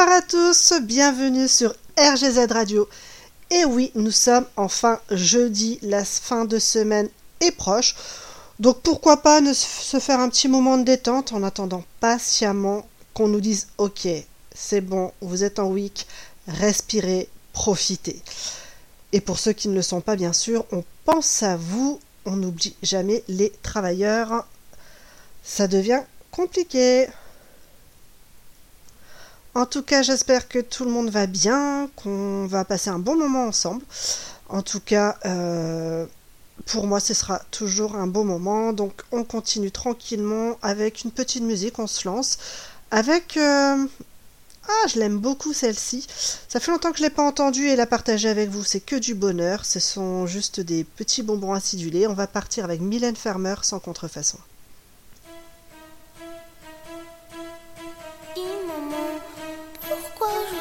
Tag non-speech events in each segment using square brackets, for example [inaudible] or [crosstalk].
Bonsoir à tous, bienvenue sur RGZ Radio. Et oui, nous sommes enfin jeudi, la fin de semaine est proche. Donc pourquoi pas ne se faire un petit moment de détente en attendant patiemment qu'on nous dise ok, c'est bon, vous êtes en week, respirez, profitez. Et pour ceux qui ne le sont pas, bien sûr, on pense à vous, on n'oublie jamais les travailleurs. Ça devient compliqué. En tout cas, j'espère que tout le monde va bien, qu'on va passer un bon moment ensemble. En tout cas, euh, pour moi, ce sera toujours un beau moment. Donc, on continue tranquillement avec une petite musique, on se lance. Avec... euh, Ah, je l'aime beaucoup celle-ci. Ça fait longtemps que je ne l'ai pas entendue et la partager avec vous. C'est que du bonheur. Ce sont juste des petits bonbons acidulés. On va partir avec Mylène Farmer sans contrefaçon. Pourquoi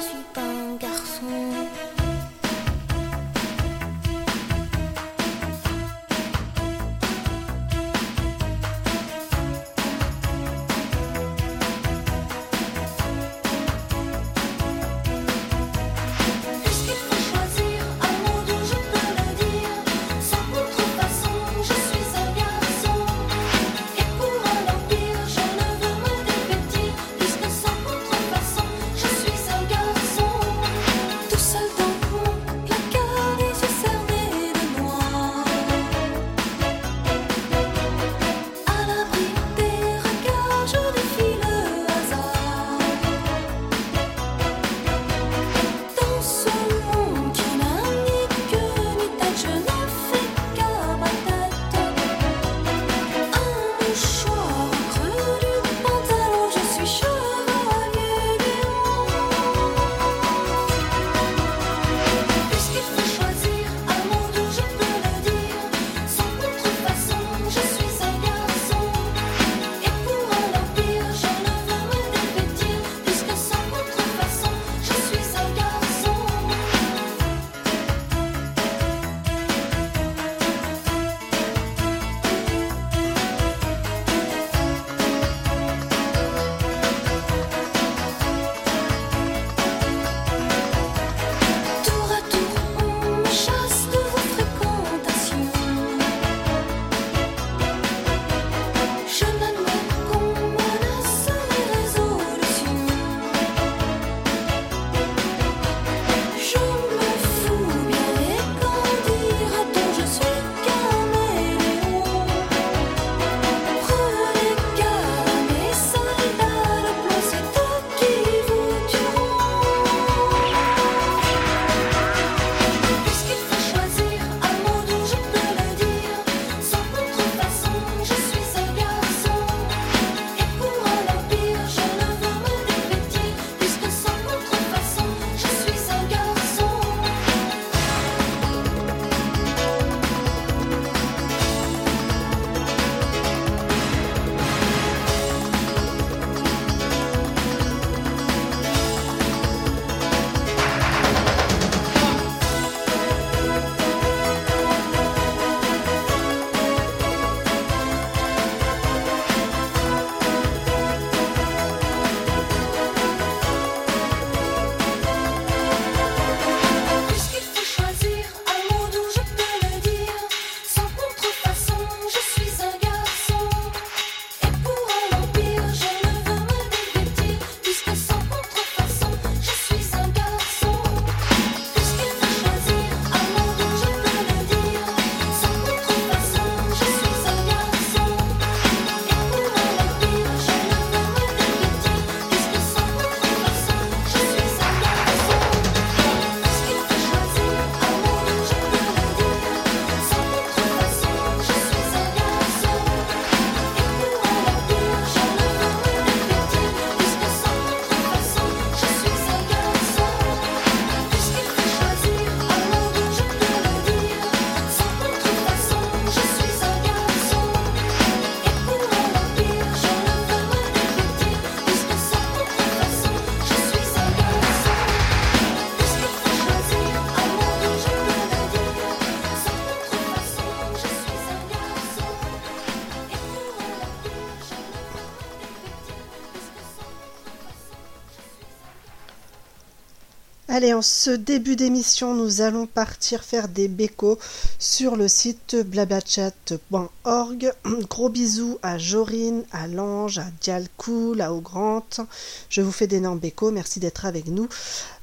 Allez, en ce début d'émission, nous allons partir faire des bécos sur le site blablachat.org. Gros bisous à Jorine, à Lange, à Dialcool, à Augrante. Je vous fais d'énormes bécos. Merci d'être avec nous.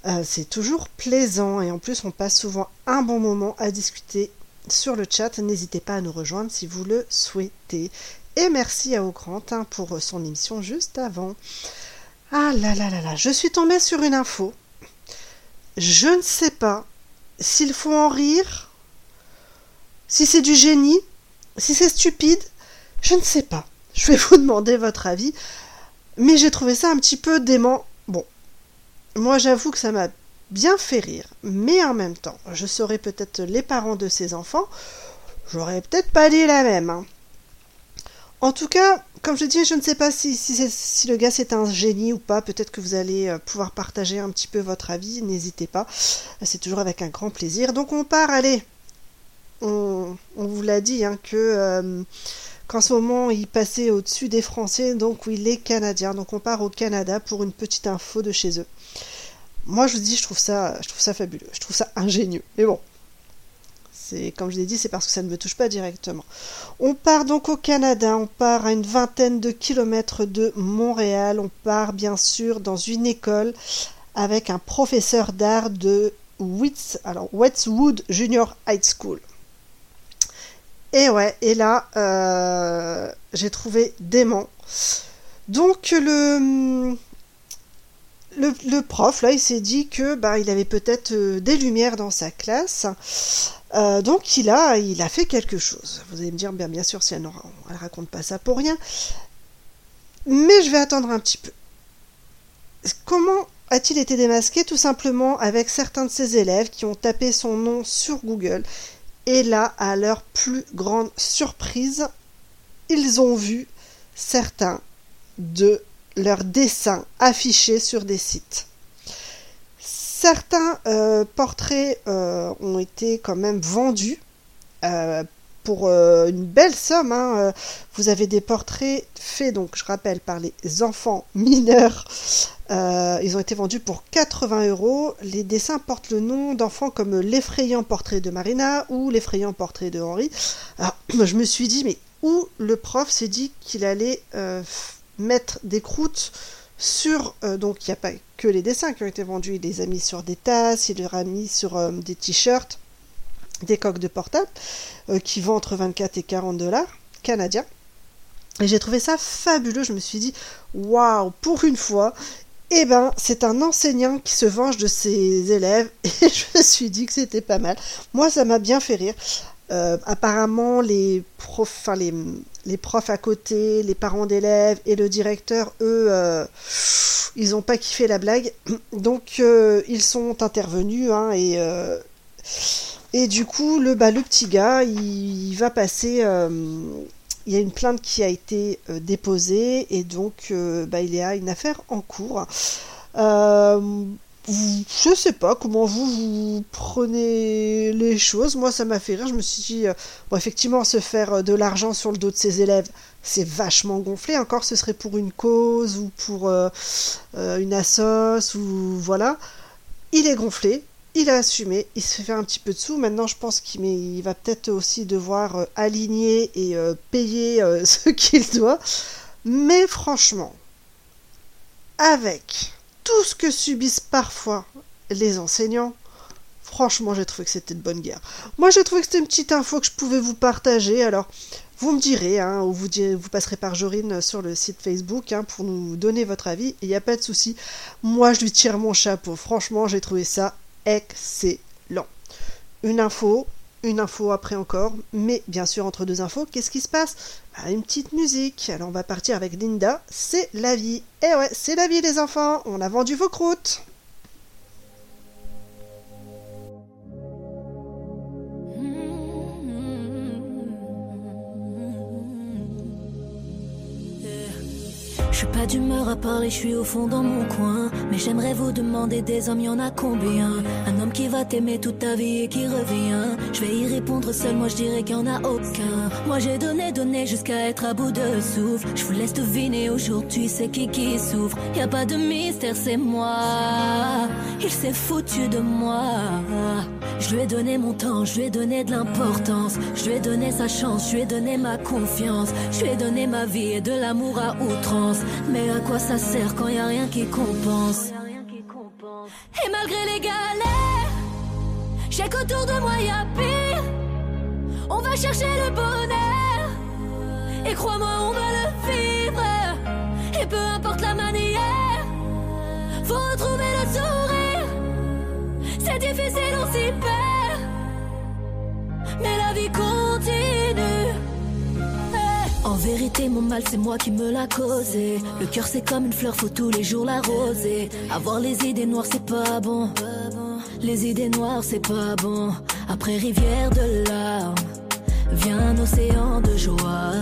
Euh, c'est toujours plaisant et en plus, on passe souvent un bon moment à discuter sur le chat. N'hésitez pas à nous rejoindre si vous le souhaitez. Et merci à Augrante hein, pour son émission juste avant. Ah là là là là, je suis tombée sur une info. Je ne sais pas s'il faut en rire, si c'est du génie, si c'est stupide, je ne sais pas. Je vais vous demander votre avis, mais j'ai trouvé ça un petit peu dément. Bon, moi j'avoue que ça m'a bien fait rire, mais en même temps, je serais peut-être les parents de ces enfants, j'aurais peut-être pas dit la même. hein. En tout cas, comme je dis, je ne sais pas si, si, le gars c'est un génie ou pas. Peut-être que vous allez euh, pouvoir partager un petit peu votre avis. N'hésitez pas. C'est toujours avec un grand plaisir. Donc on part, allez. On, on vous l'a dit hein, que euh, qu'en ce moment il passait au-dessus des Français, donc oui, les Canadiens. Donc on part au Canada pour une petite info de chez eux. Moi je vous dis, je trouve ça, je trouve ça fabuleux. Je trouve ça ingénieux. Mais bon. C'est, comme je l'ai dit, c'est parce que ça ne me touche pas directement. On part donc au Canada, on part à une vingtaine de kilomètres de Montréal, on part bien sûr dans une école avec un professeur d'art de Wits, alors Junior High School. Et ouais, et là, euh, j'ai trouvé dément. Donc le, le, prof, là, il s'est dit que bah, il avait peut-être euh, des lumières dans sa classe. Euh, donc il a, il a fait quelque chose. Vous allez me dire, bien, bien sûr, si elle ne raconte pas ça pour rien. Mais je vais attendre un petit peu. Comment a-t-il été démasqué? Tout simplement avec certains de ses élèves qui ont tapé son nom sur Google. Et là, à leur plus grande surprise, ils ont vu certains de leurs dessins affichés sur des sites. Certains euh, portraits euh, ont été quand même vendus euh, pour une belle somme. hein. Vous avez des portraits faits, donc je rappelle, par les enfants mineurs. Ils ont été vendus pour 80 euros. Les dessins portent le nom d'enfants comme l'effrayant portrait de Marina ou l'effrayant portrait de Henri. Alors, [clears throat] je me suis dit, mais où le prof s'est dit qu'il allait mettre des croûtes sur euh, donc il n'y a pas que les dessins qui ont été vendus, il les a mis sur des tasses, il les a mis sur euh, des t-shirts, des coques de portable euh, qui vont entre 24 et 40 dollars canadiens. Et j'ai trouvé ça fabuleux, je me suis dit waouh, pour une fois, eh ben c'est un enseignant qui se venge de ses élèves [laughs] et je me suis dit que c'était pas mal. Moi ça m'a bien fait rire. Apparemment, les profs, enfin les, les profs à côté, les parents d'élèves et le directeur, eux, euh, ils n'ont pas kiffé la blague. Donc, euh, ils sont intervenus hein, et, euh, et du coup, le, bah, le petit gars, il, va passer. il y a une plainte qui a été déposée et donc bah, il y a une affaire en cours. Je sais pas comment vous, vous prenez les choses. Moi, ça m'a fait rire. Je me suis dit, euh, bon, effectivement, se faire euh, de l'argent sur le dos de ses élèves, c'est vachement gonflé. Encore, ce serait pour une cause ou pour euh, une assoce ou voilà. Il est gonflé. Il a assumé, il se fait un petit peu de sous. Maintenant, je pense qu'il va peut-être aussi devoir aligner et payer [laughs] ce qu'il doit. Mais franchement, avec tout ce que subissent parfois les enseignants, franchement, j'ai trouvé que c'était de bonne guerre. Moi, j'ai trouvé que c'était une petite info que je pouvais vous partager. Alors, vous me direz, hein, ou vous, passerez par Jorine sur le site Facebook hein, pour nous donner votre avis. Il n'y a pas de souci. Moi, je lui tire mon chapeau. Franchement, j'ai trouvé ça excellent. Une info, une info après encore, mais bien sûr, entre deux infos, qu'est-ce qui se passe? Bah, Une petite musique. Alors, on va partir avec Linda. C'est la vie. Eh ouais, c'est la vie, les enfants. On a vendu vos croûtes. Je suis pas d'humeur à parler, je suis au fond dans mon coin. Mais j'aimerais vous demander des hommes, y en a combien? Un homme qui va t'aimer toute ta vie et qui revient. Je vais y répondre seul, moi je dirais qu'il y en a aucun. Moi j'ai donné, donné jusqu'à être à bout de souffle. Je vous laisse deviner aujourd'hui, c'est qui qui souffre. Y a pas de mystère, c'est moi. Il s'est foutu de moi. Je lui ai donné mon temps, je lui ai donné de l'importance. Je lui ai donné sa chance, je lui ai donné ma confiance. Je lui ai donné ma vie et de l'amour à outrance. Mais à quoi ça sert quand y a rien qui compense? Et malgré les galères, j'ai qu'autour de moi y a pire. On va chercher le bonheur. Et crois-moi, on va le vivre. Et peu importe la manière, faut retrouver Eh. En vérité, mon mal, c'est moi qui me l'a causé. Le cœur, c'est comme une fleur, faut tous les jours l'arroser. Avoir les idées noires, c'est pas bon. Les idées noires, c'est pas bon. Après rivière de larmes, vient un océan de joie.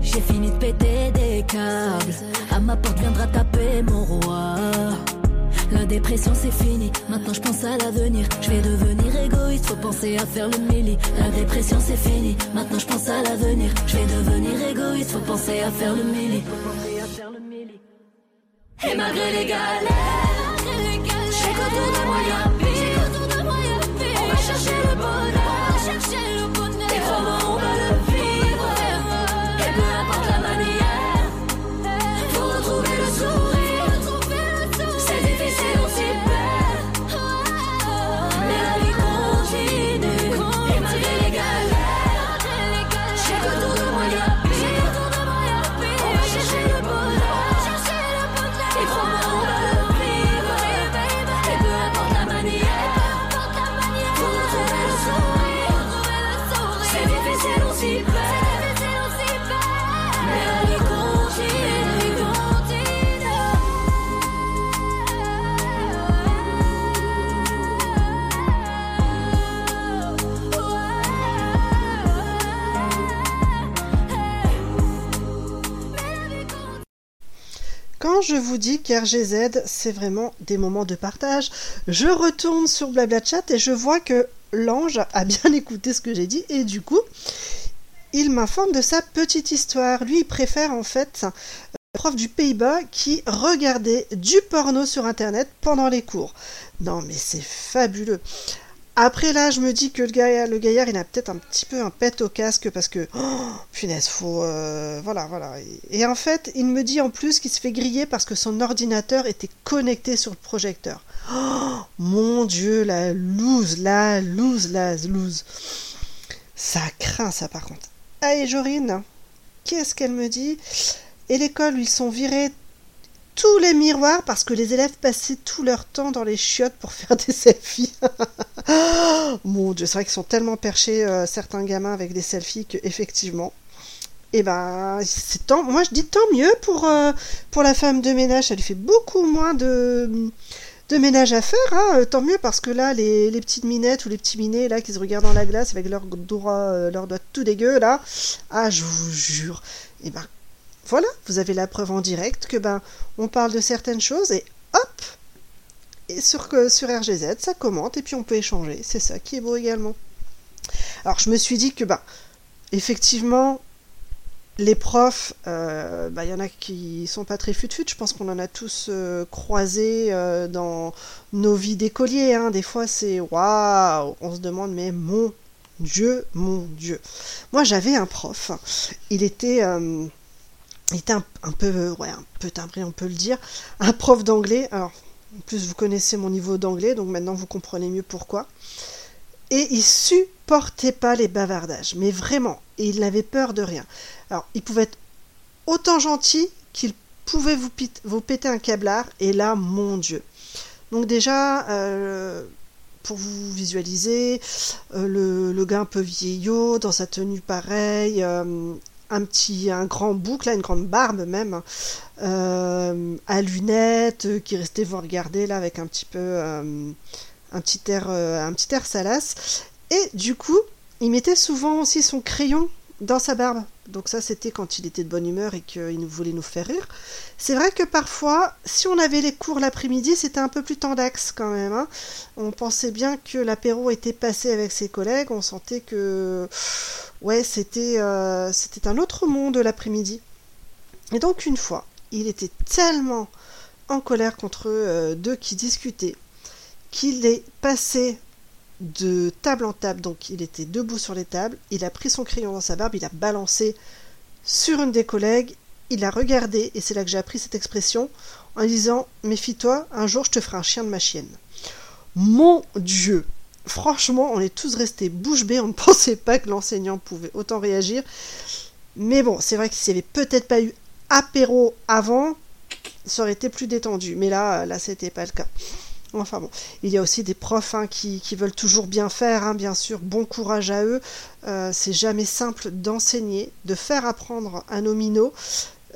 J'ai fini de péter des câbles. À ma porte viendra taper mon roi. La dépression c'est fini, maintenant je pense à l'avenir. Je vais devenir égoïste, faut penser à faire le milli. La dépression c'est fini, maintenant je pense à l'avenir. Je vais devenir égoïste, faut penser à faire le milli. Et malgré les galères, j'ai qu'autour de moi y'a pire. On va chercher le bonheur, je vous dis qu'RGZ, c'est vraiment des moments de partage, je retourne sur Blabla Chat et je vois que l'ange a bien [laughs] écouté ce que j'ai dit et du coup, il m'informe de sa petite histoire. Lui, il préfère en fait euh, prof du Pays-Bas qui regardait du porno sur internet pendant les cours. Non mais c'est fabuleux. Après là, je me dis que le gaillard, le gaillard il a peut-être un petit peu un pet au casque parce que, oh, punaise, faut, euh, voilà, voilà. Et, en fait, il me dit en plus qu'il se fait griller parce que son ordinateur était connecté sur le projecteur. Oh, mon Dieu, la loose, la loose, la loose. Ça craint ça par contre. Allez, Jorine, qu'est-ce qu'elle me dit? Et l'école, ils sont virés tous les miroirs parce que les élèves passaient tout leur temps dans les chiottes pour [laughs] faire des selfies. Mon Dieu, c'est vrai qu'ils sont tellement perchés, euh, certains gamins, avec des selfies que effectivement. Et ben, c'est tant. Moi, je dis tant mieux pour euh, pour la femme de ménage. Elle fait beaucoup moins de de ménage à faire. Hein. Euh, Tant mieux parce que là, les, les petites minettes ou les petits minets là qui se regardent dans la glace avec leurs doigts, leurs doigts tout dégueux là. Ah, je vous jure. Et ben, voilà, vous avez la preuve en direct que ben on parle de certaines choses et hop et sur sur RGZ ça commente et puis on peut échanger. C'est ça qui est beau également. Alors je me suis dit que ben effectivement les profs, euh, bah, il y en a qui sont pas très fut-fut. Je pense qu'on en a tous euh, croisé euh, dans nos vies d'écoliers. Hein. Des fois, c'est waouh, on se demande, mais mon Dieu, mon Dieu. Moi, j'avais un prof. Il était, était un, peu, ouais, un peu timbré, on peut le dire. Un prof d'anglais. Alors, en plus, vous connaissez mon niveau d'anglais, donc maintenant vous comprenez mieux pourquoi. Et il supportait pas les bavardages, mais vraiment. Il n'avait peur de rien. Alors, il pouvait être autant gentil qu'il pouvait vous, péter un câblard, et là, mon Dieu. Donc déjà, euh, pour vous visualiser, euh, le, gars un peu vieillot, dans sa tenue pareille, euh, un petit, grand bouc, là, une grande barbe même, euh, à lunettes, euh, qui restait vous regarder là avec un petit peu, euh, un petit air, un petit air salace. Et du coup, il mettait souvent aussi son crayon dans sa barbe. Donc ça, c'était quand il était de bonne humeur et qu'il voulait nous faire rire. C'est vrai que parfois, si on avait les cours l'après-midi, c'était un peu plus tendax quand même. hein. On pensait bien que l'apéro était passé avec ses collègues. On sentait que, ouais, c'était euh, un autre monde l'après-midi. Et donc une fois, il était tellement en colère contre euh, deux qui discutaient qu'il est passé de table en table, donc il était debout sur les tables, il a pris son crayon dans sa barbe, il a balancé sur une des collègues, il a regardé, et c'est là que j'ai appris cette expression, en disant Méfie-toi, un jour je te ferai un chien de ma chienne. Mon Dieu Franchement, on est tous restés bouche bée, on ne [laughs] pensait pas que l'enseignant pouvait autant réagir. Mais bon, c'est vrai que s'il n'y avait peut-être pas eu apéro avant, ça aurait été plus détendu. Mais là, là, c'était pas le cas. Enfin bon, il y a aussi des profs hein, qui, veulent toujours bien faire, hein, bien sûr, bon courage à eux. Euh, c'est jamais simple d'enseigner, de faire apprendre un nomino,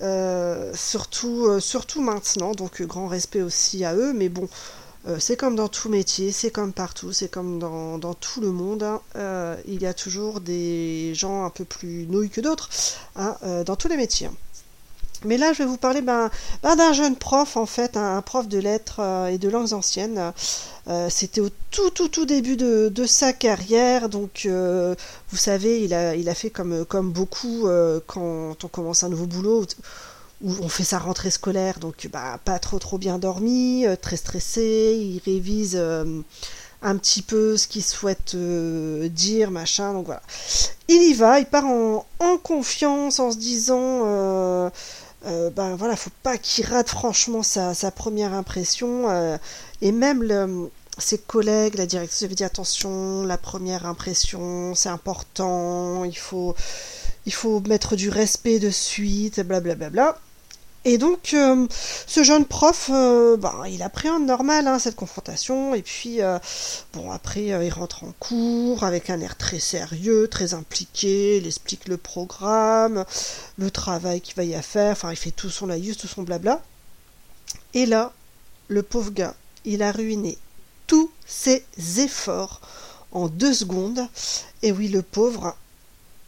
euh, surtout, maintenant, donc euh, grand respect aussi à eux, mais bon, euh, c'est comme dans tout métier, c'est comme partout, c'est comme dans, tout le monde, hein, il y a toujours des gens un peu plus nouilles que d'autres dans tous les métiers. Mais là, je vais vous parler ben, ben, d'un jeune prof, en fait, un, prof de lettres euh, et de langues anciennes. Euh, C'était au tout, tout, tout début de, sa carrière. Donc, euh, vous savez, il a, il a fait comme, comme beaucoup quand on commence un nouveau boulot, où on fait sa rentrée scolaire. Donc, bah, pas trop, trop bien dormi, très stressé. Il révise un petit peu ce qu'il souhaite dire, machin. Donc, voilà. Il y va, il part en, confiance, en se disant... euh, ben voilà, faut pas qu'il rate franchement sa, sa première impression. euh, et même le- ses collègues, la directrice avait dit attention, la première impression, c'est important, il faut, il faut mettre du respect de suite, blablabla. Bla, bla, bla. Et donc, euh, ce jeune prof, euh, ben, il appréhende normal hein, cette confrontation, et puis, euh, bon, après, il rentre en cours avec un air très sérieux, très impliqué, il explique le programme, le travail qu'il va y faire, enfin, il fait tout son laïus, tout son blabla. Et là, le pauvre gars, il a ruiné tous ses efforts en deux secondes. Et oui, le pauvre,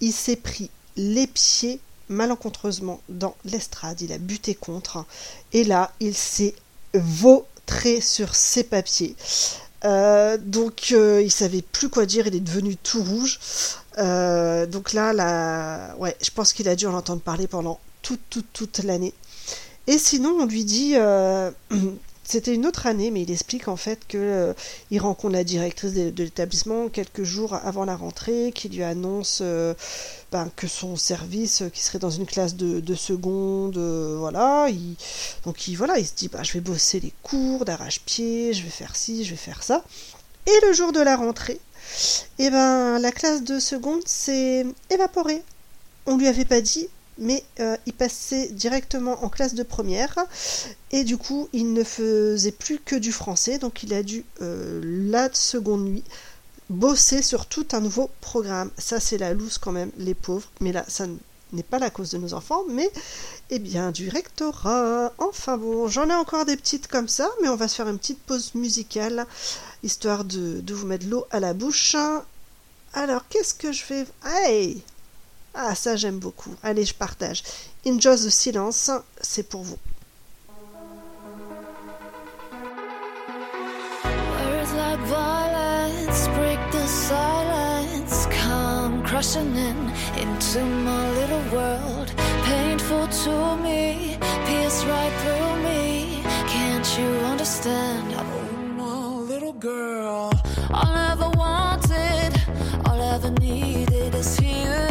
il s'est pris les pieds malencontreusement dans l'estrade. Il a buté contre. Et là, il s'est vautré sur ses papiers. Euh, donc, euh, il savait plus quoi dire. Il est devenu tout rouge. Euh, donc là, là, ouais, je pense qu'il a dû en entendre parler pendant toute, toute, toute l'année. Et sinon, on lui dit, euh, [clears throat] c'était une autre année, mais il explique en fait que euh, rencontre la directrice de, l'établissement quelques jours avant la rentrée, qui lui annonce euh, ben, que son service, euh, qui serait dans une classe de, de seconde, voilà. Il, donc il, voilà, il se dit, bah, je vais bosser les cours d'arrache-pied, je vais faire ci, je vais faire ça. Et le jour de la rentrée, eh ben, la classe de seconde s'est évaporée. On lui avait pas dit, mais euh, il passait directement en classe de première. Et du coup il ne faisait plus que du français. Donc il a dû euh, la seconde nuit bosser sur tout un nouveau programme. Ça c'est la loose quand même les pauvres. Mais là ça n'est pas la cause de nos enfants mais eh bien du rectorat. Enfin bon j'en ai encore des petites comme ça mais on va se faire une petite pause musicale histoire de, vous mettre l'eau à la bouche. Alors qu'est-ce que je fais hey ah, ça j'aime beaucoup. Allez, je partage. Enjoy the Silence, c'est pour vous. Words like violence break the silence, come crashing in into my little world. Painful to me, pierce right through me. Can't you understand? Oh, my little girl. All I ever wanted, all I ever needed is here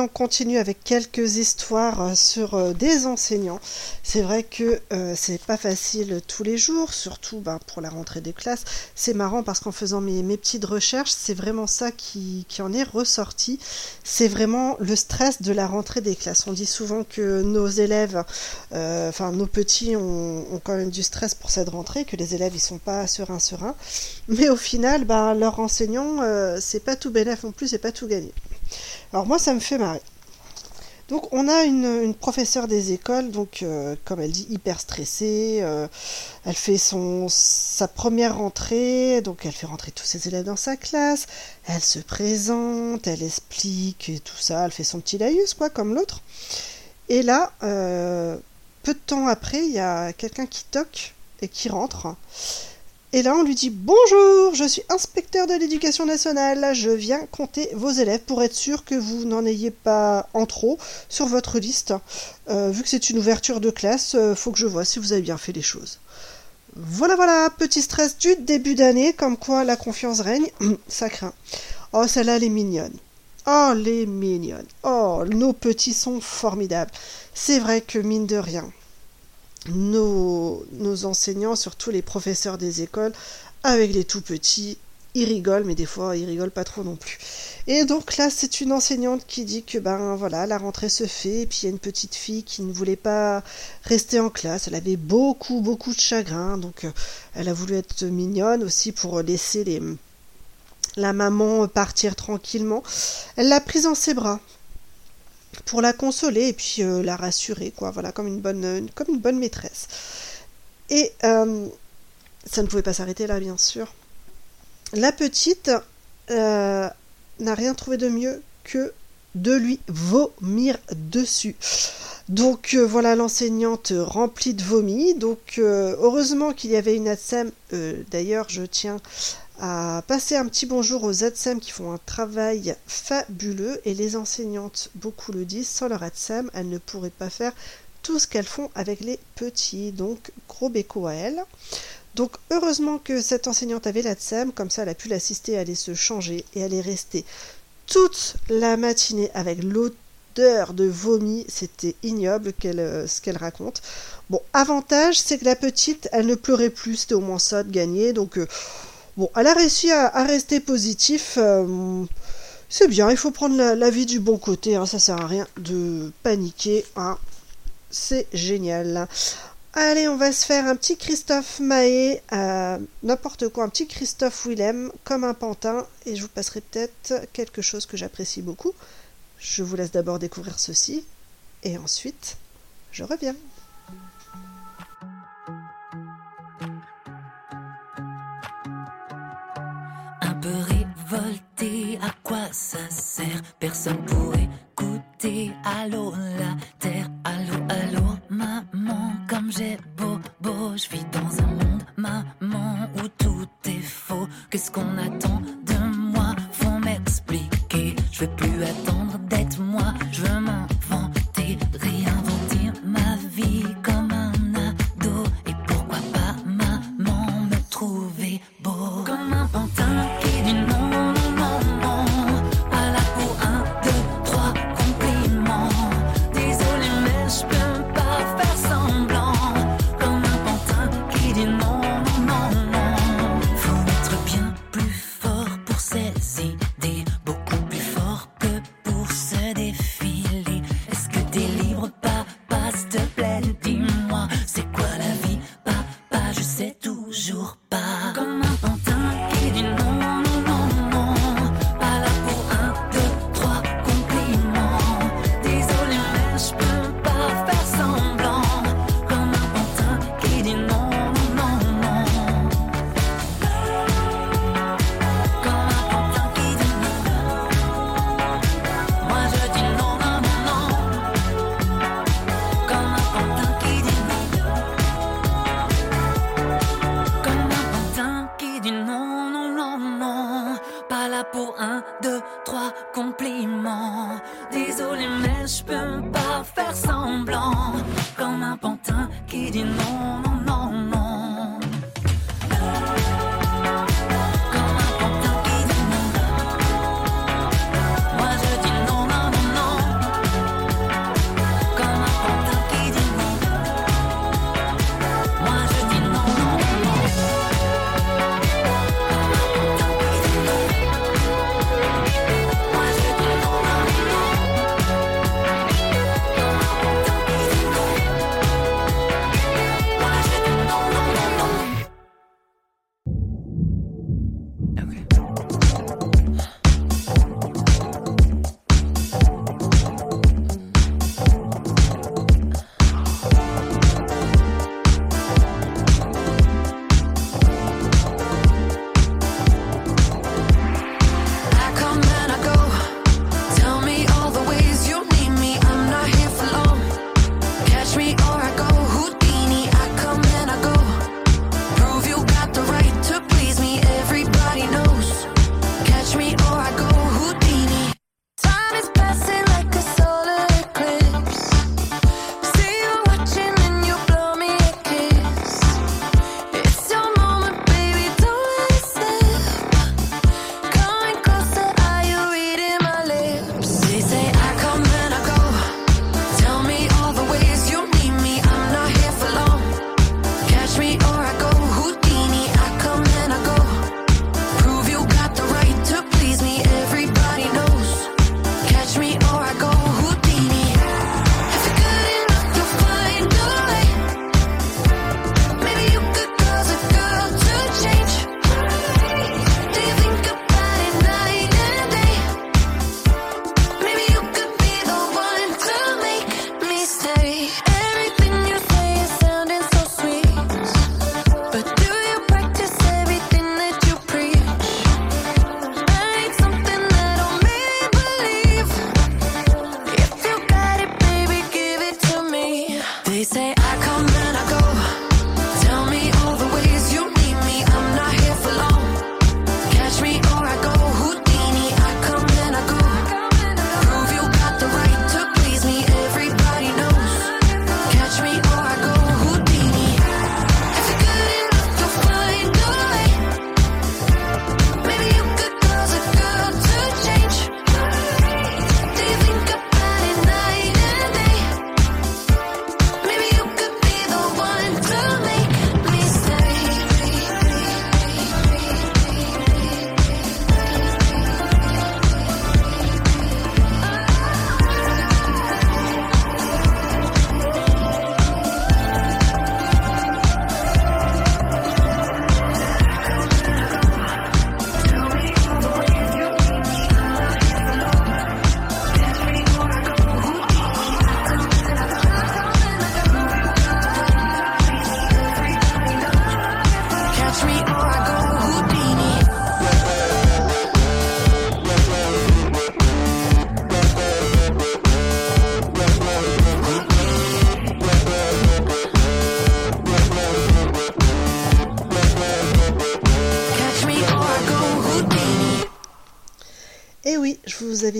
on continue avec quelques histoires euh, sur euh, des enseignants. C'est vrai que euh, c'est pas facile tous les jours, surtout ben, pour la rentrée des classes. C'est marrant parce qu'en faisant mes, petites recherches, c'est vraiment ça qui, en est ressorti. C'est vraiment le stress de la rentrée des classes. On dit souvent que nos élèves, enfin nos petits, ont, quand même du stress pour cette rentrée, que les élèves ils sont pas sereins sereins. Mais au final, ben, leur enseignant, euh, c'est pas tout bénéf non plus, c'est pas tout gagné. Alors moi, ça me fait marrer. Donc on a une, professeure des écoles, donc euh, comme elle dit, hyper stressée. euh, elle fait sa première rentrée, donc elle fait rentrer tous ses élèves dans sa classe. Elle se présente, elle explique et tout ça. Elle fait son petit laïus, quoi, comme l'autre. Et là, euh, peu de temps après, il y a quelqu'un qui toque et qui rentre. Et là, on lui dit Bonjour, je suis inspecteur de l'éducation nationale. Je viens compter vos élèves pour être sûr que vous n'en ayez pas en trop sur votre liste. Euh, vu que c'est une ouverture de classe, euh, faut que je vois si vous avez bien fait les choses. Voilà, voilà, petit stress du début d'année, comme quoi la confiance règne. [clears throat] Ça craint. Oh, celle-là, elle est mignonne. Oh, les mignonnes. Oh, nos petits sont formidables. C'est vrai que mine de rien, nos, nos enseignants, surtout les professeurs des écoles, avec les tout petits, ils rigolent, mais des fois ils rigolent pas trop non plus. Et donc là, c'est une enseignante qui dit que ben voilà, la rentrée se fait, et puis il y a une petite fille qui ne voulait pas rester en classe. Elle avait beaucoup, beaucoup de chagrin, donc euh, elle a voulu être mignonne aussi pour laisser les la maman partir tranquillement. Elle l'a prise en ses bras pour la consoler et puis euh, la rassurer, quoi. Voilà, comme une bonne, comme une bonne maîtresse. Et euh, ça ne pouvait pas s'arrêter là, bien sûr. La petite euh, n'a rien trouvé de mieux que de lui vomir dessus. Donc voilà l'enseignante remplie de vomi. Donc heureusement qu'il y avait une ATSEM. Euh, D'ailleurs, je tiens à passer un petit bonjour aux ATSEM qui font un travail fabuleux et les enseignantes, beaucoup le disent, sans leur ATSEM, elles ne pourraient pas faire tout ce qu'elles font avec les petits. Donc gros béco à elles. Donc heureusement que cette enseignante avait l'ATSEM, comme ça elle a pu l'assister à aller se changer et elle est restée toute la matinée avec l'odeur de vomi, c'était ignoble qu'elle, euh, ce qu'elle raconte. Bon, avantage, c'est que la petite, elle ne pleurait plus, c'était au moins ça de gagner, donc euh, bon, elle a réussi à, rester positif. euh, c'est bien, il faut prendre la, la vie du bon côté, hein, ça sert à rien de paniquer, hein. c'est génial. Allez, on va se faire un petit Christophe Mahé, euh, n'importe quoi, un petit Christophe Willem, comme un pantin, et je vous passerai peut-être quelque chose que j'apprécie beaucoup. Je vous laisse d'abord découvrir ceci, et ensuite, je reviens. peut révolter, à quoi ça sert? Personne pour écouter. Allô, la terre, allô, allô, maman, comme j'ai beau, beau, je vis dans un monde, maman, où tout est faux. Qu'est-ce qu'on attend de moi? Faut m'expliquer, je veux plus.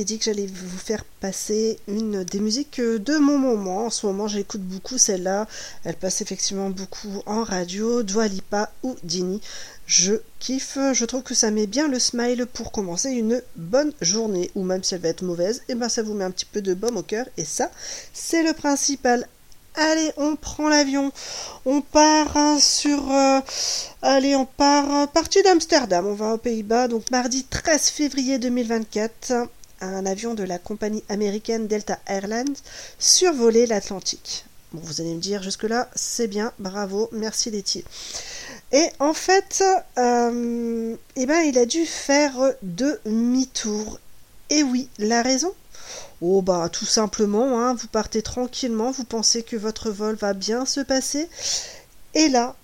Avais dit que j'allais vous faire passer une des musiques de mon moment. En ce moment, j'écoute beaucoup celle-là. Elle passe effectivement beaucoup en radio, Dua Lipa ou Dini. Je kiffe, je trouve que ça met bien le smile pour commencer une bonne journée, ou même si elle va être mauvaise, et ben ça vous met un petit peu de baume au cœur, et ça, c'est le principal. Allez, on prend l'avion, on part hein, sur... euh, allez, on part euh, partie d'Amsterdam, on va aux Pays-Bas, donc mardi 13 février 2024, un avion de la compagnie américaine Delta Airlines survolait l'Atlantique. Bon, vous allez me dire, jusque-là, c'est bien, bravo, merci Letty. Et en fait, euh, eh ben, il a dû faire demi-tour. Et oui, la raison? Oh bah tout simplement, hein, vous partez tranquillement, vous pensez que votre vol va bien se passer. Et là,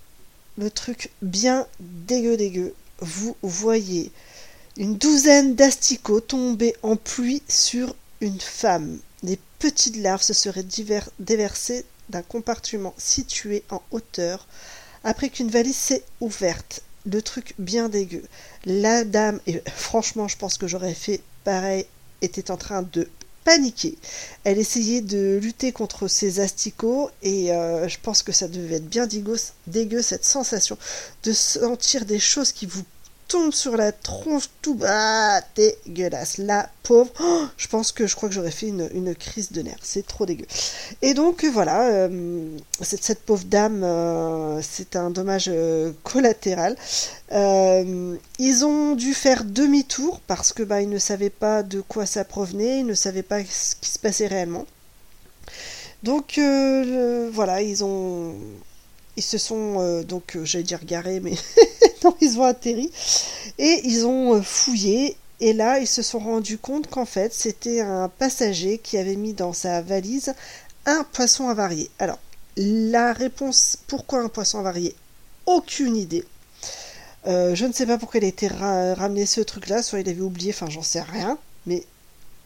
le truc bien dégueu dégueu, vous voyez une douzaine d'asticots tomber en pluie sur une femme. Des petites larves se seraient déversées d'un compartiment situé en hauteur après qu'une valise s'est ouverte. Le truc bien dégueu. La dame, et franchement, je pense que j'aurais fait pareil, était en train de paniquer. Elle essayait de lutter contre ces asticots et euh, je pense que ça devait être bien dégueu cette sensation de sentir des choses qui vous tombent sur la tronche tout bas, dégueulasse. La pauvre, oh, je pense que je crois que j'aurais fait une, crise de nerfs. C'est trop dégueu. Et donc voilà, euh, cette, pauvre dame, euh, c'est un dommage euh, collatéral. Euh, ils ont dû faire demi-tour parce que bah, ils ne savaient pas de quoi ça provenait, ils ne savaient pas ce qui se passait réellement. Donc euh, voilà, ils ont, ils se sont euh, donc, euh, j'allais dire garés, mais [laughs] non, ils ont atterri et ils ont euh, fouillé. Et là, ils se sont rendus compte qu'en fait, c'était un passager qui avait mis dans sa valise un poisson avarié. Alors, la réponse pourquoi un poisson avarié Aucune idée. Je ne sais pas pourquoi il a été ra- ramené ce truc-là, soit il avait oublié, enfin j'en sais rien. Mais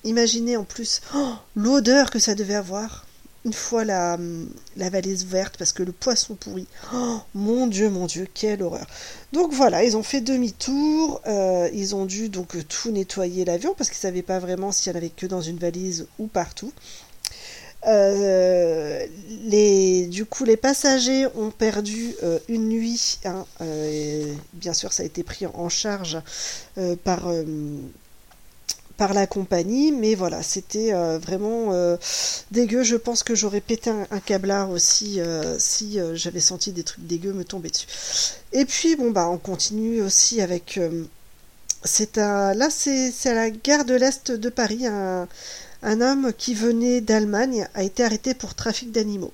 imaginez en plus oh, l'odeur que ça devait avoir une fois la, la valise ouverte parce que le poisson pourri. Oh, mon Dieu, mon Dieu, quelle horreur. Donc voilà, ils ont fait demi-tour, euh, ils ont dû donc tout nettoyer l'avion parce qu'ils ne savaient pas vraiment s'il y en avait que dans une valise ou partout. Euh, les, du coup, les passagers ont perdu euh, une nuit. hein, euh, bien sûr, ça a été pris en charge euh, par, euh, par la compagnie, mais voilà, c'était euh, vraiment euh, dégueu. Je pense que j'aurais pété un, un câblard aussi euh, si j'avais senti des trucs dégueux me tomber dessus. Et puis, bon, bah, on continue aussi avec. c'est à, là, c'est à la gare de l'Est de Paris. Un, un homme qui venait d'Allemagne a été arrêté pour trafic d'animaux.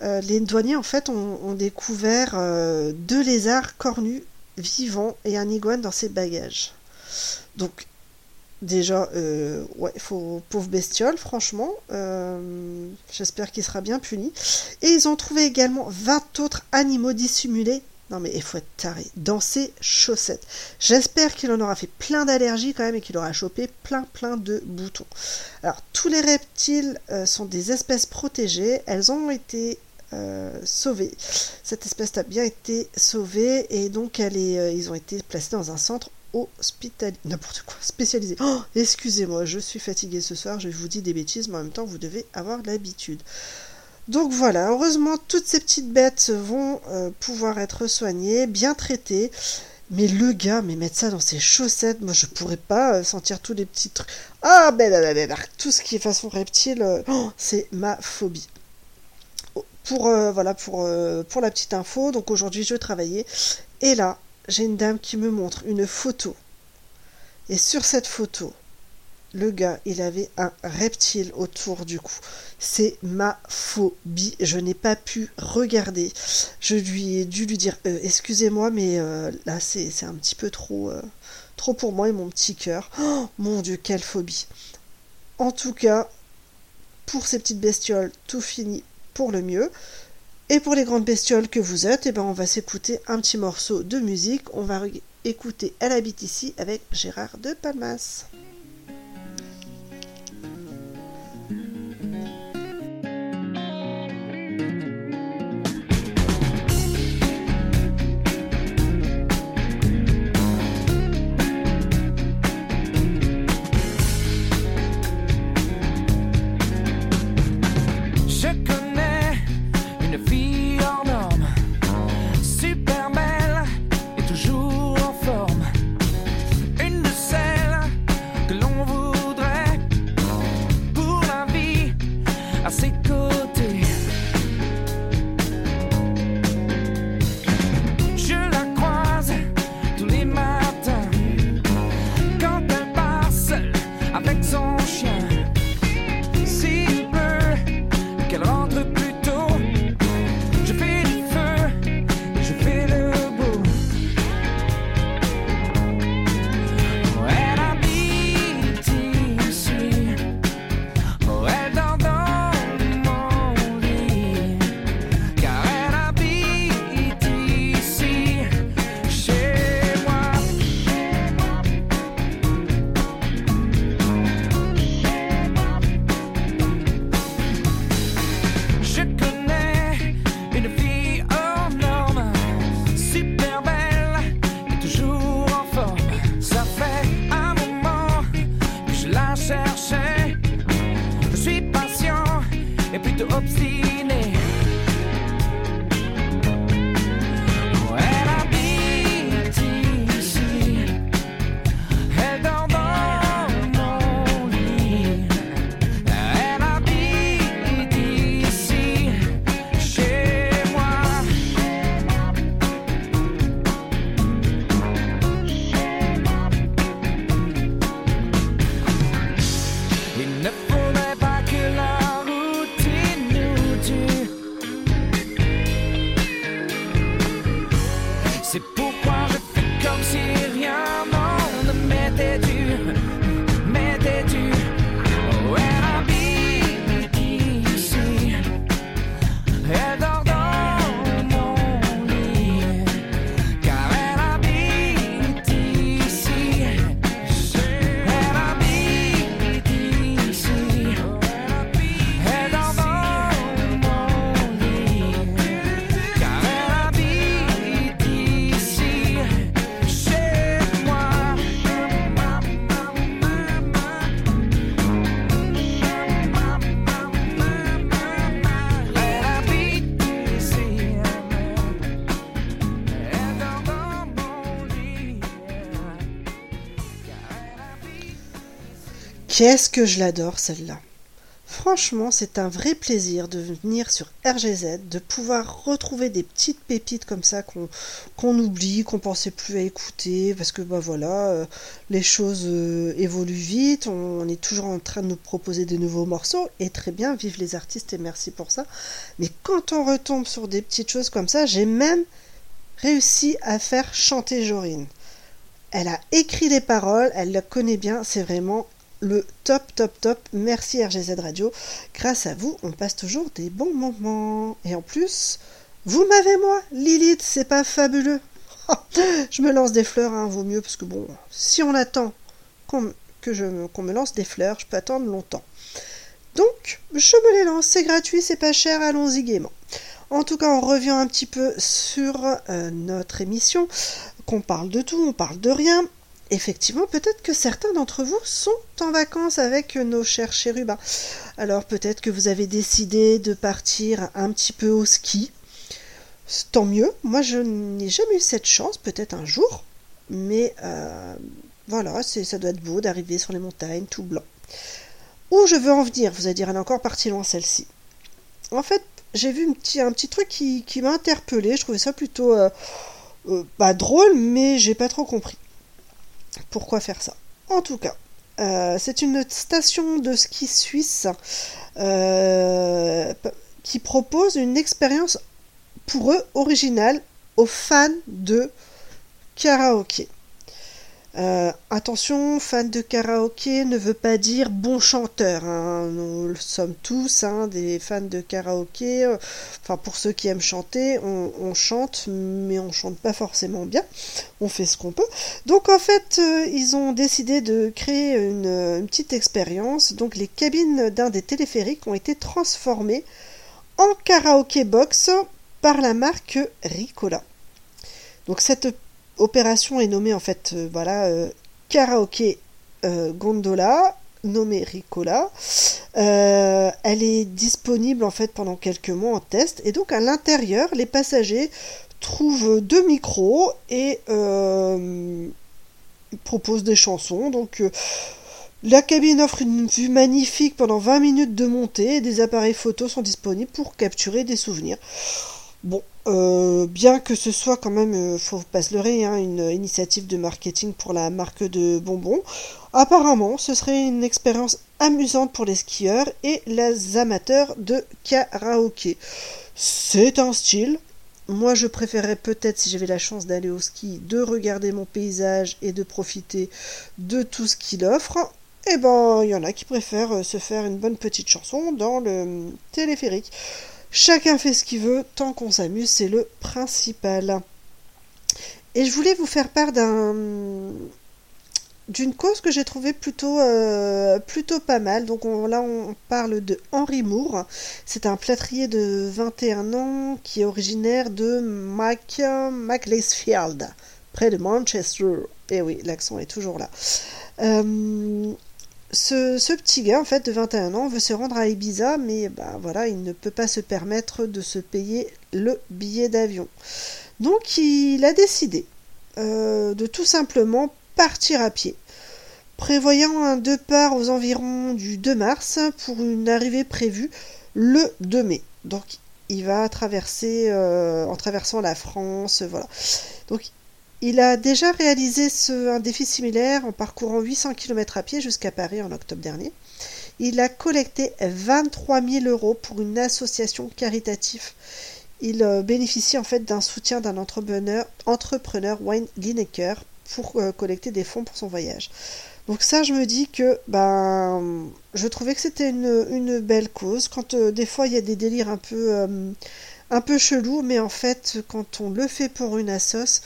Les douaniers, en fait, ont, ont découvert deux lézards cornus vivants et un iguane dans ses bagages. Donc, déjà, euh, ouais, faut, pauvre bestiole, franchement. euh, J'espère qu'il sera bien puni. Et ils ont trouvé également 20 autres animaux dissimulés. Non mais il faut être taré. Dans ses chaussettes. J'espère qu'il en aura fait plein d'allergies quand même et qu'il aura chopé plein plein de boutons. Alors tous les reptiles euh, sont des espèces protégées. Elles ont été euh, sauvées. Cette espèce a bien été sauvée et donc elle est, euh, ils ont été placés dans un centre hospitalier. N'importe quoi, spécialisé. Oh, excusez-moi, je suis fatiguée ce soir. Je vous dis des bêtises, mais en même temps vous devez avoir l'habitude. Donc voilà, heureusement, toutes ces petites bêtes vont euh, pouvoir être soignées, bien traitées. Mais le gars, mais mettre ça dans ses chaussettes, moi je pourrais pas euh, sentir tous les petits trucs. Ah ben, ben, ben, ben, tout ce qui est façon reptile, euh, oh, c'est ma phobie. Pour voilà pour pour la petite info, donc aujourd'hui je travaillais et là j'ai une dame qui me montre une photo et sur cette photo le gars, il avait un reptile autour du cou. C'est ma phobie. Je n'ai pas pu regarder. Je lui ai dû lui dire euh, excusez-moi, mais euh, là c'est un petit peu trop, euh, trop pour moi et mon petit cœur. Oh, mon Dieu, quelle phobie. En tout cas, pour ces petites bestioles, tout fini pour le mieux. Et pour les grandes bestioles que vous êtes, eh ben on va s'écouter un petit morceau de musique. On va écouter Elle habite ici avec Gérard de Palmas. Qu'est-ce que je l'adore celle-là? Franchement, c'est un vrai plaisir de venir sur RGZ, de pouvoir retrouver des petites pépites comme ça qu'on oublie, qu'on pensait plus à écouter, parce que bah voilà, euh, les choses euh, évoluent vite, on, est toujours en train de nous proposer de nouveaux morceaux, et très bien, vive les artistes et merci pour ça. Mais quand on retombe sur des petites choses comme ça, j'ai même réussi à faire chanter Jorine. Elle a écrit les paroles, elle la connaît bien, c'est vraiment le top, top, top. Merci RGZ Radio. Grâce à vous, on passe toujours des bons moments. Et en plus, vous m'avez moi, Lilith, c'est pas fabuleux. [laughs] je me lance des fleurs, hein, vaut mieux, parce que bon, si on attend qu'on que je qu'on me lance des fleurs, je peux attendre longtemps. Donc, je me les lance, c'est gratuit, c'est pas cher, allons-y gaiement. En tout cas, on revient un petit peu sur euh, notre émission, qu'on parle de tout, on parle de rien. Effectivement, peut-être que certains d'entre vous sont en vacances avec nos chers chérubins. Alors peut-être que vous avez décidé de partir un petit peu au ski. Tant mieux. Moi, je n'ai jamais eu cette chance, peut-être un jour. Mais euh, voilà, ça doit être beau d'arriver sur les montagnes tout blanc. Où je veux en venir? Vous allez dire, elle est encore partie loin celle-ci. En fait, j'ai vu un petit, truc qui, m'a interpellé. Je trouvais ça plutôt euh, euh, pas drôle, mais j'ai pas trop compris. Pourquoi faire ça? En tout cas, euh, c'est une station de ski suisse euh, qui propose une expérience pour eux originale aux fans de karaoké. Euh, attention, fan de karaoké ne veut pas dire bon chanteur. hein. Nous le sommes tous hein, des fans de karaoké. Enfin, pour ceux qui aiment chanter, on, on chante, mais on chante pas forcément bien. On fait ce qu'on peut. Donc en fait, euh, ils ont décidé de créer une, une petite expérience. Donc les cabines d'un des téléphériques ont été transformées en karaoké box par la marque Ricola. Donc cette opération est nommée en fait euh, voilà euh, karaoké euh, gondola nommée Ricola. Elle est disponible en fait pendant quelques mois en test et donc à l'intérieur les passagers trouvent deux micros et proposent des chansons donc la cabine offre une vue magnifique pendant 20 minutes de montée et des appareils photos sont disponibles pour capturer des souvenirs. Bon, euh, bien que ce soit quand même, euh, faut pas se leurrer, hein, une initiative de marketing pour la marque de bonbons, apparemment ce serait une expérience amusante pour les skieurs et les amateurs de karaoké. C'est un style. Moi, je préférerais peut-être, si j'avais la chance d'aller au ski, de regarder mon paysage et de profiter de tout ce qu'il offre. Eh ben, il y en a qui préfèrent euh, se faire une bonne petite chanson dans le téléphérique. Chacun fait ce qu'il veut, tant qu'on s'amuse, c'est le principal. Et je voulais vous faire part d'un d'une cause que j'ai trouvé plutôt euh, plutôt pas mal. Donc on- là on parle de Henry Moore. C'est un plâtrier de 21 ans qui est originaire de Mac Macclesfield, près de Manchester. Et oui, l'accent est toujours là. Euh, ce, petit gars, en fait, de 21 ans, veut se rendre à Ibiza, mais bah, voilà, il ne peut pas se permettre de se payer le billet d'avion. Donc, il a décidé euh, de tout simplement partir à pied, prévoyant un départ aux environs du 2 mars pour une arrivée prévue le 2 mai. Donc, il va traverser euh, en traversant la France, voilà. Il a déjà réalisé un défi similaire en parcourant 800 km à pied jusqu'à Paris en octobre dernier. Il a collecté 23 000 euros pour une association caritative Il euh, bénéficie en fait d'un soutien d'un entrepreneur, entrepreneur Wayne Lineker pour euh, collecter des fonds pour son voyage. Donc ça, je me dis que ben, je trouvais que c'était une, belle cause. Quand euh, des fois il y a des délires un peu, un peu chelous, mais en fait, quand on le fait pour une assos,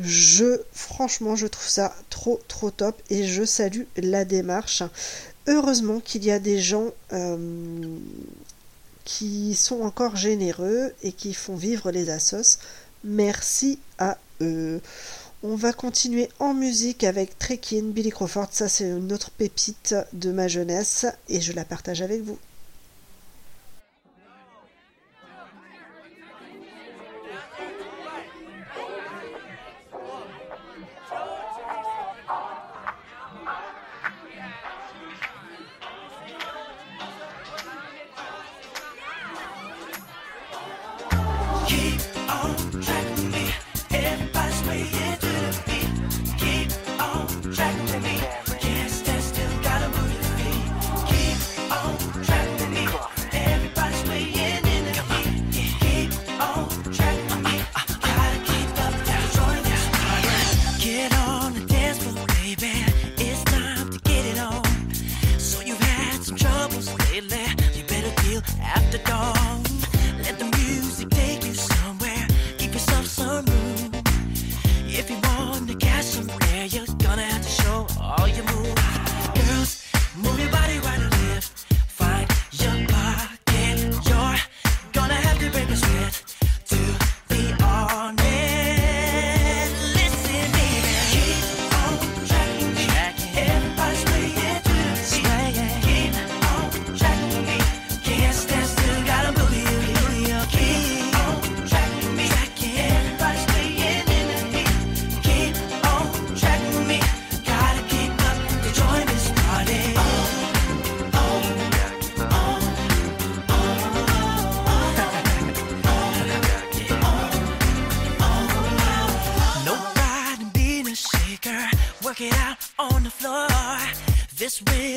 je, franchement, je trouve ça trop, trop top et je salue la démarche. Heureusement qu'il y a des gens euh, qui sont encore généreux et qui font vivre les assos. Merci à eux. On va continuer en musique avec Trekkin, Billy Crawford. Ça, c'est une autre pépite de ma jeunesse et je la partage avec vous.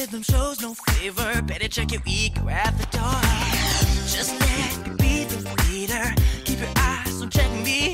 Rhythm shows no favor. Better check your ego at the door. Just let me be the leader. Keep your eyes on checking me.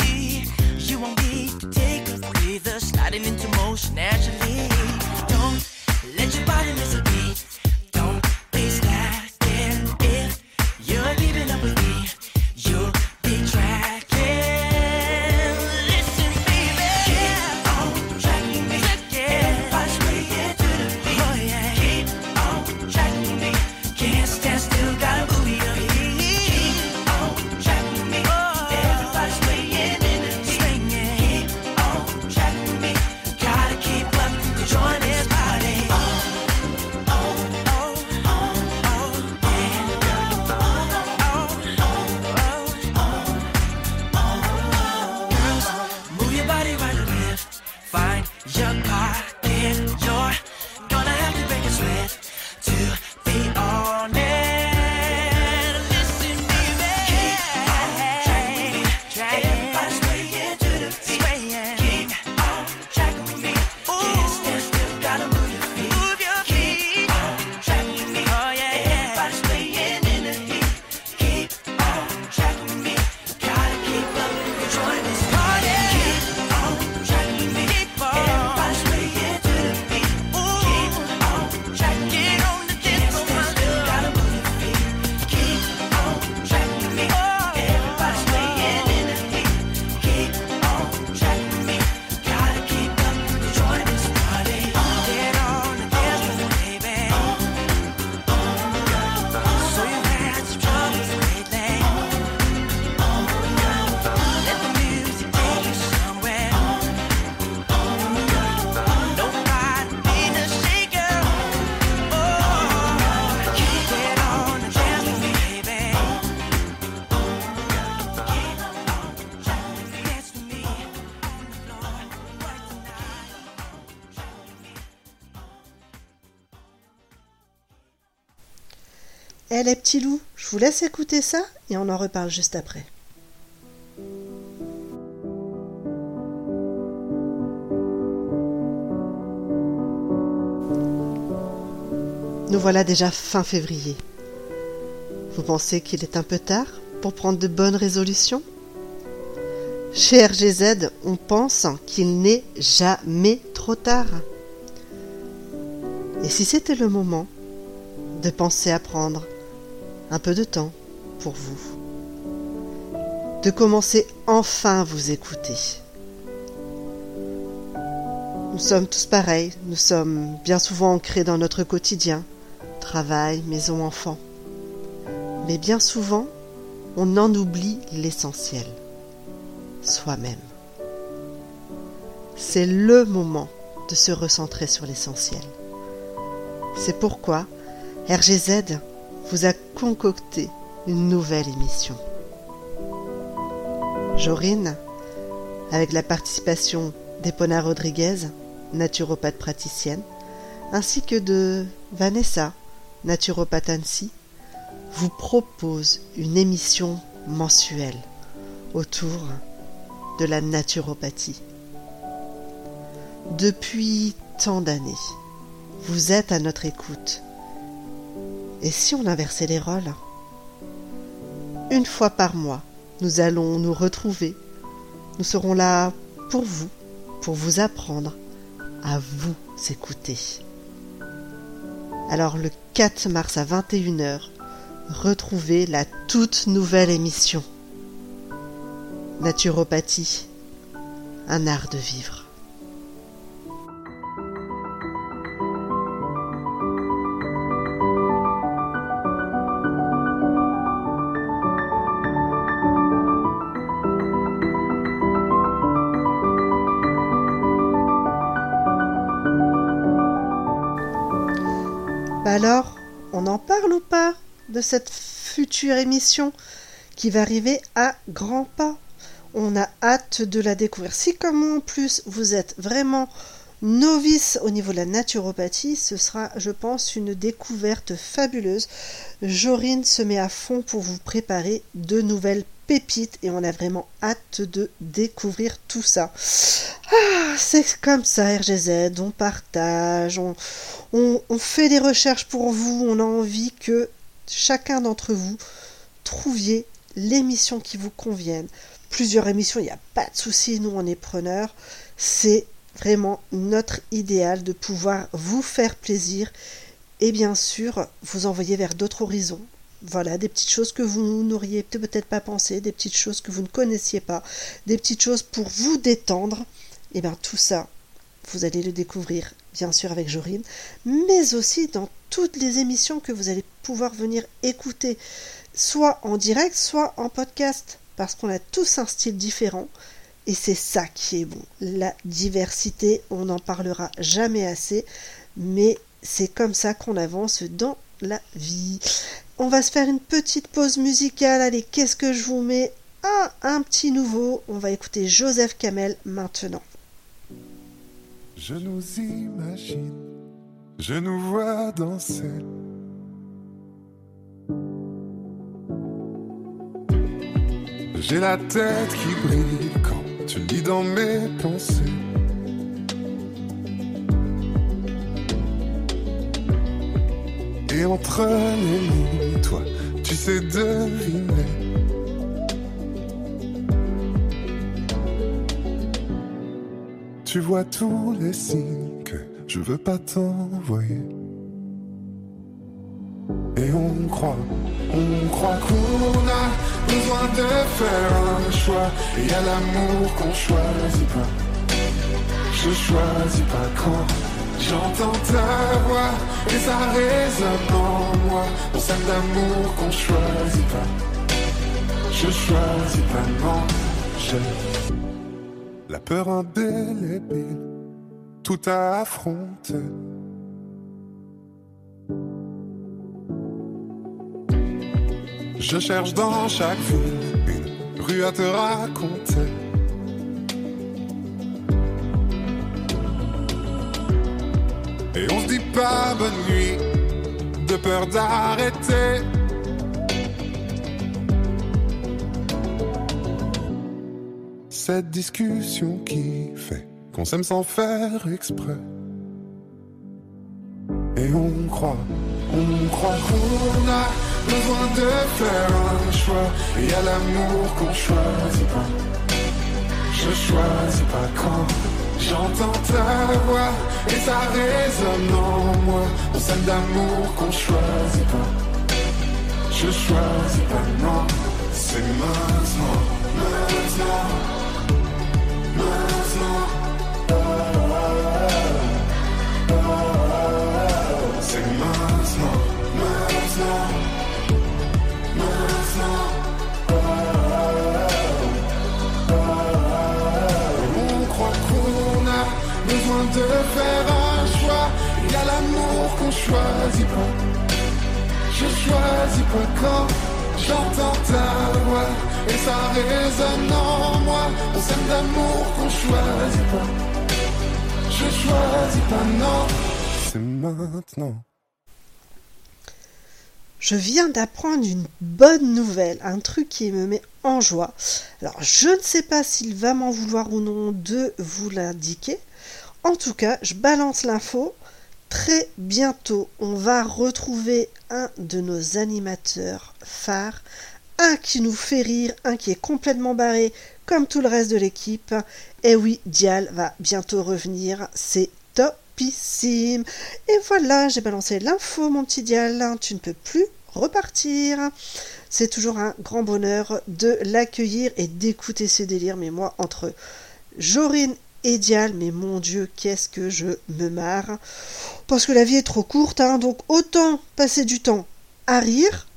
Les petits loups, je vous laisse écouter ça et on en reparle juste après. Nous voilà déjà fin février. Vous pensez qu'il est un peu tard pour prendre de bonnes résolutions? Chez RGZ, on pense qu'il n'est jamais trop tard. Et si c'était le moment de penser à prendre un peu de temps pour vous, de commencer enfin à vous écouter. Nous sommes tous pareils, nous sommes bien souvent ancrés dans notre quotidien, travail, maison, enfant. Mais bien souvent, on en oublie l'essentiel, soi-même. C'est le moment de se recentrer sur l'essentiel. C'est pourquoi RGZ vous a concocté une nouvelle émission. Jorine, avec la participation d'Epona Rodriguez, naturopathe praticienne, ainsi que de Vanessa, naturopathe Annecy, vous propose une émission mensuelle autour de la naturopathie. Depuis tant d'années, vous êtes à notre écoute. Et si on inversait les rôles? Une fois par mois, nous allons nous retrouver. Nous serons là pour vous, pour vous apprendre à vous écouter. Alors le 4 mars à 21h, retrouvez la toute nouvelle émission. Naturopathie, un art de vivre. On en parle ou pas de cette future émission qui va arriver à grands pas? On a hâte de la découvrir. Si comme en plus vous êtes vraiment novice au niveau de la naturopathie, ce sera, je pense, une découverte fabuleuse. Jorine se met à fond pour vous préparer de nouvelles pépites et on a vraiment hâte de découvrir tout ça. Ah, c'est comme ça, RGZ, on partage, on, on, on fait des recherches pour vous, on a envie que chacun d'entre vous trouviez l'émission qui vous convienne. Plusieurs émissions, il n'y a pas de souci, nous on est preneurs. C'est vraiment notre idéal de pouvoir vous faire plaisir et bien sûr vous envoyer vers d'autres horizons. Voilà, des petites choses que vous n'auriez peut-être pas pensé, des petites choses que vous ne connaissiez pas, des petites choses pour vous détendre. Et bien tout ça, vous allez le découvrir bien sûr avec Jorine, mais aussi dans toutes les émissions que vous allez pouvoir venir écouter, soit en direct, soit en podcast, parce qu'on a tous un style différent. Et c'est ça qui est bon. La diversité, on n'en parlera jamais assez, mais c'est comme ça qu'on avance dans la vie. On va se faire une petite pause musicale. Allez, qu'est-ce que je vous mets? Ah, un petit nouveau. On va écouter Joseph Kamel maintenant. Je nous imagine, je nous vois danser. J'ai la tête qui brille quand tu lis dans mes pensées. Et entre les lignes, toi, tu sais deviner. Tu vois tous les signes que je veux pas t'envoyer. Et on croit, on croit qu'on a besoin de faire un choix. Et a l'amour qu'on choisit pas. Je choisis pas quand j'entends ta voix. Et ça résonne en moi. On s'aime d'amour qu'on choisit pas. Je choisis pas, non, j'ai la peur indélébile, tout à affronter. Je cherche dans chaque ville une rue à te raconter. Et on se dit pas bonne nuit, de peur d'arrêter. Cette discussion qui fait qu'on s'aime sans faire exprès. Et on croit, On croit qu'on a besoin de faire un choix. Et a l'amour qu'on choisit pas. Je choisis pas quand j'entends ta voix et ça résonne en moi. On s'aime d'amour qu'on choisit pas. Je choisis pas, non. C'est maintenant, maintenant. De faire un choix. Il y a l'amour qu'on choisit pas. Je choisis pas quand j'entends ta voix et ça résonne en moi. On s'aime qu'on choisit pas. Je choisis pas, non. C'est maintenant. Je viens d'apprendre une bonne nouvelle, un truc qui me met en joie. Alors, je ne sais pas s'il va m'en vouloir ou non de vous l'indiquer. En tout cas, je balance l'info. Très bientôt, on va retrouver un de nos animateurs phares, un qui nous fait rire, un qui est complètement barré, comme tout le reste de l'équipe. Et oui, Dial va bientôt revenir, c'est topissime. Et voilà, j'ai balancé l'info, mon petit Dial, tu ne peux plus repartir. C'est toujours un grand bonheur de l'accueillir et d'écouter ses délires, mais moi, entre Jorine et Dial, mais mon Dieu, qu'est-ce que je me marre. Parce que la vie est trop courte, hein, donc autant passer du temps à rire.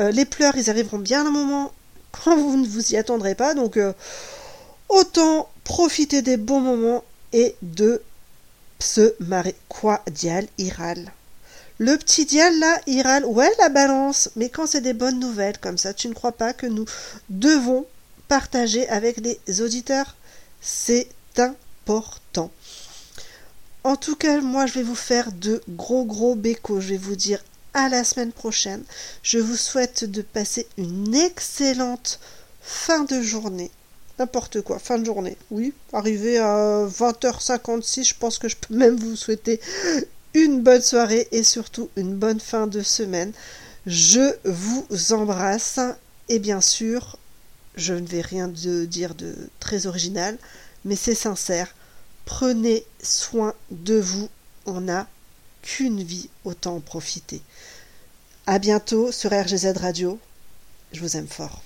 Euh, les pleurs, ils arriveront bien un moment quand vous ne vous y attendrez pas, donc euh, autant profiter des bons moments et de se marrer. Quoi, Dial, Iral? Le petit Dial, là, Iral, ouais, la balance, mais quand c'est des bonnes nouvelles comme ça, tu ne crois pas que nous devons partager avec les auditeurs? C'est En tout cas, moi, je vais vous faire de gros gros bécos. Je vais vous dire à la semaine prochaine. Je vous souhaite de passer une excellente fin de journée. N'importe quoi, fin de journée. Oui, arrivé à 20h56, je pense que je peux même vous souhaiter une bonne soirée et surtout une bonne fin de semaine. Je vous embrasse et bien sûr, je ne vais rien dire de très original, mais c'est sincère. Prenez soin de vous. On n'a qu'une vie, autant en profiter. À bientôt sur RGZ Radio. Je vous aime fort.